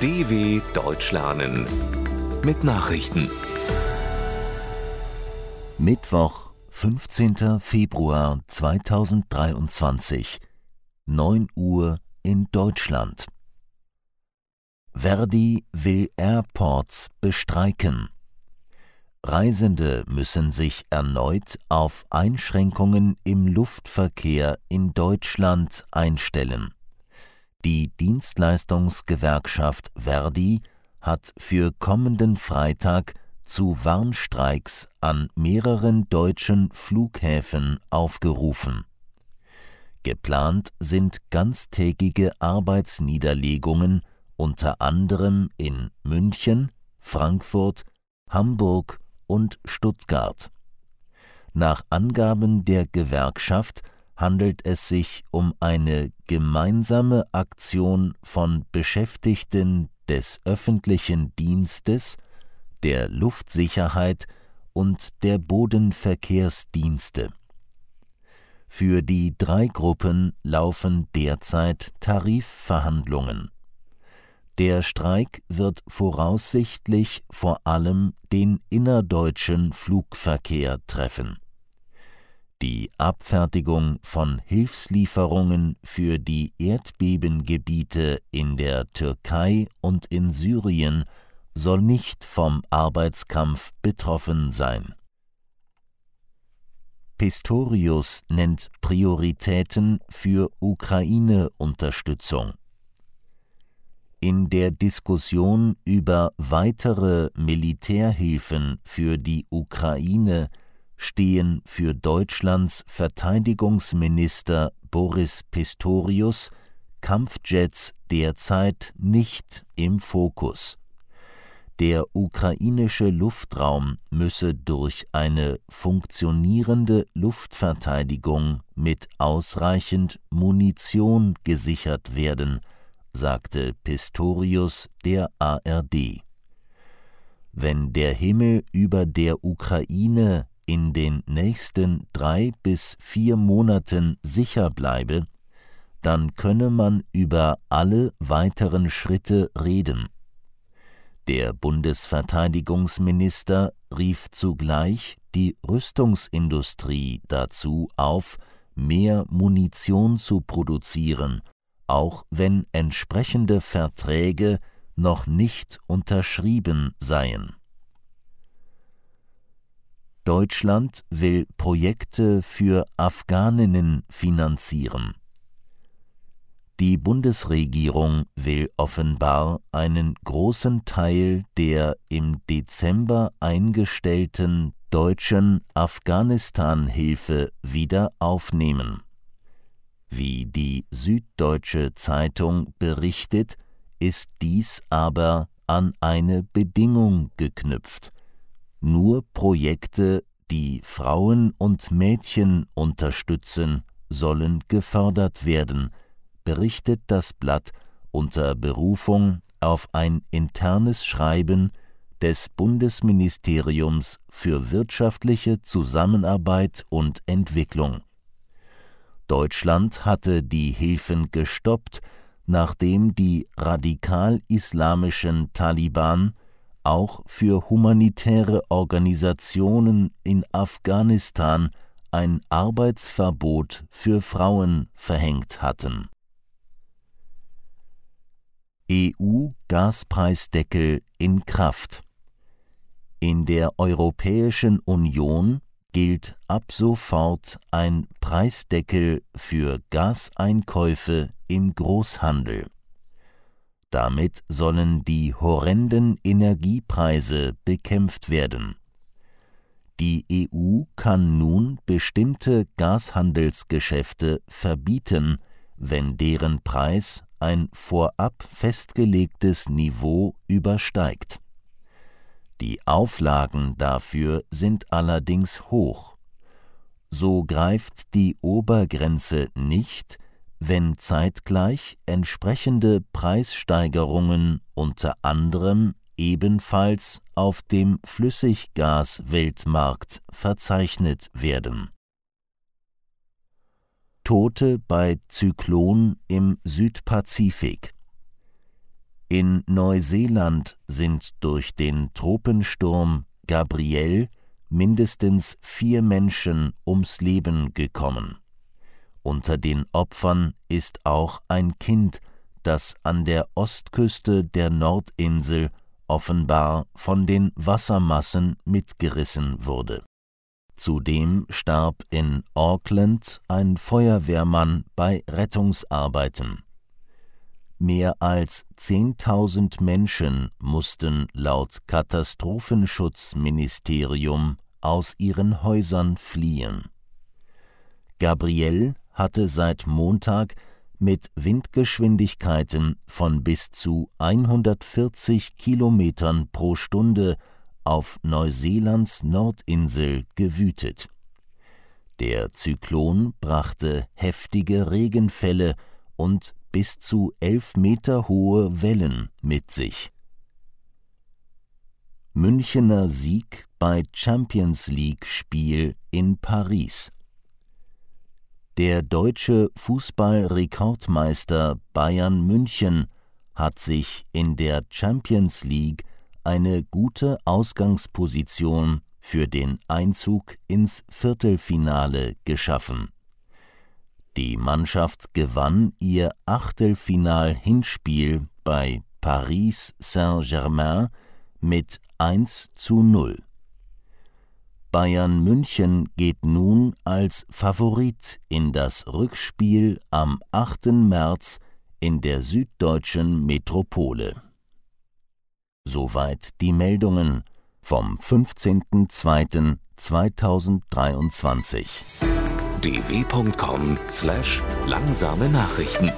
DW Deutsch lernen mit Nachrichten. Mittwoch, 15. Februar 2023, 9 Uhr in Deutschland. Verdi will Airports bestreiken. Reisende müssen sich erneut auf Einschränkungen im Luftverkehr in Deutschland einstellen. Die Dienstleistungsgewerkschaft Verdi hat für kommenden Freitag zu Warnstreiks an mehreren deutschen Flughäfen aufgerufen. Geplant sind ganztägige Arbeitsniederlegungen unter anderem in München, Frankfurt, Hamburg und Stuttgart. Nach Angaben der Gewerkschaft handelt es sich um eine gemeinsame Aktion von Beschäftigten des öffentlichen Dienstes, der Luftsicherheit und der Bodenverkehrsdienste. Für die drei Gruppen laufen derzeit Tarifverhandlungen. Der Streik wird voraussichtlich vor allem den innerdeutschen Flugverkehr treffen. Die Abfertigung von Hilfslieferungen für die Erdbebengebiete in der Türkei und in Syrien soll nicht vom Arbeitskampf betroffen sein. Pistorius nennt Prioritäten für Ukraine-Unterstützung. In der Diskussion über weitere Militärhilfen für die Ukraine stehen für Deutschlands Verteidigungsminister Boris Pistorius Kampfjets derzeit nicht im Fokus. Der ukrainische Luftraum müsse durch eine funktionierende Luftverteidigung mit ausreichend Munition gesichert werden, sagte Pistorius der ARD. Wenn der Himmel über der Ukraine in den nächsten drei bis vier Monaten sicher bleibe, dann könne man über alle weiteren Schritte reden. Der Bundesverteidigungsminister rief zugleich die Rüstungsindustrie dazu auf, mehr Munition zu produzieren, auch wenn entsprechende Verträge noch nicht unterschrieben seien. Deutschland will Projekte für Afghaninnen finanzieren. Die Bundesregierung will offenbar einen großen Teil der im Dezember eingestellten deutschen Afghanistan-Hilfe wieder aufnehmen. Wie die Süddeutsche Zeitung berichtet, ist dies aber an eine Bedingung geknüpft nur Projekte, die Frauen und Mädchen unterstützen, sollen gefördert werden, berichtet das Blatt unter Berufung auf ein internes Schreiben des Bundesministeriums für wirtschaftliche Zusammenarbeit und Entwicklung. Deutschland hatte die Hilfen gestoppt, nachdem die radikal-islamischen Taliban auch für humanitäre Organisationen in Afghanistan ein Arbeitsverbot für Frauen verhängt hatten. EU-Gaspreisdeckel in Kraft. In der Europäischen Union gilt ab sofort ein Preisdeckel für Gaseinkäufe im Großhandel. Damit sollen die horrenden Energiepreise bekämpft werden. Die EU kann nun bestimmte Gashandelsgeschäfte verbieten, wenn deren Preis ein vorab festgelegtes Niveau übersteigt. Die Auflagen dafür sind allerdings hoch. So greift die Obergrenze nicht, wenn zeitgleich entsprechende Preissteigerungen unter anderem ebenfalls auf dem Flüssiggasweltmarkt verzeichnet werden. Tote bei Zyklon im Südpazifik In Neuseeland sind durch den Tropensturm Gabrielle mindestens vier Menschen ums Leben gekommen. Unter den Opfern ist auch ein Kind, das an der Ostküste der Nordinsel offenbar von den Wassermassen mitgerissen wurde. Zudem starb in Auckland ein Feuerwehrmann bei Rettungsarbeiten. Mehr als 10.000 Menschen mussten laut Katastrophenschutzministerium aus ihren Häusern fliehen. Gabrielle hatte seit Montag mit Windgeschwindigkeiten von bis zu 140 Kilometern pro Stunde auf Neuseelands Nordinsel gewütet. Der Zyklon brachte heftige Regenfälle und bis zu elf Meter hohe Wellen mit sich. Münchener Sieg bei Champions League Spiel in Paris. Der deutsche Fußballrekordmeister Bayern München hat sich in der Champions League eine gute Ausgangsposition für den Einzug ins Viertelfinale geschaffen. Die Mannschaft gewann ihr Achtelfinal-Hinspiel bei Paris Saint-Germain mit 1 zu 0. Bayern München geht nun als Favorit in das Rückspiel am 8. März in der süddeutschen Metropole. Soweit die Meldungen vom 15.02.2023 dw.com/langsame Nachrichten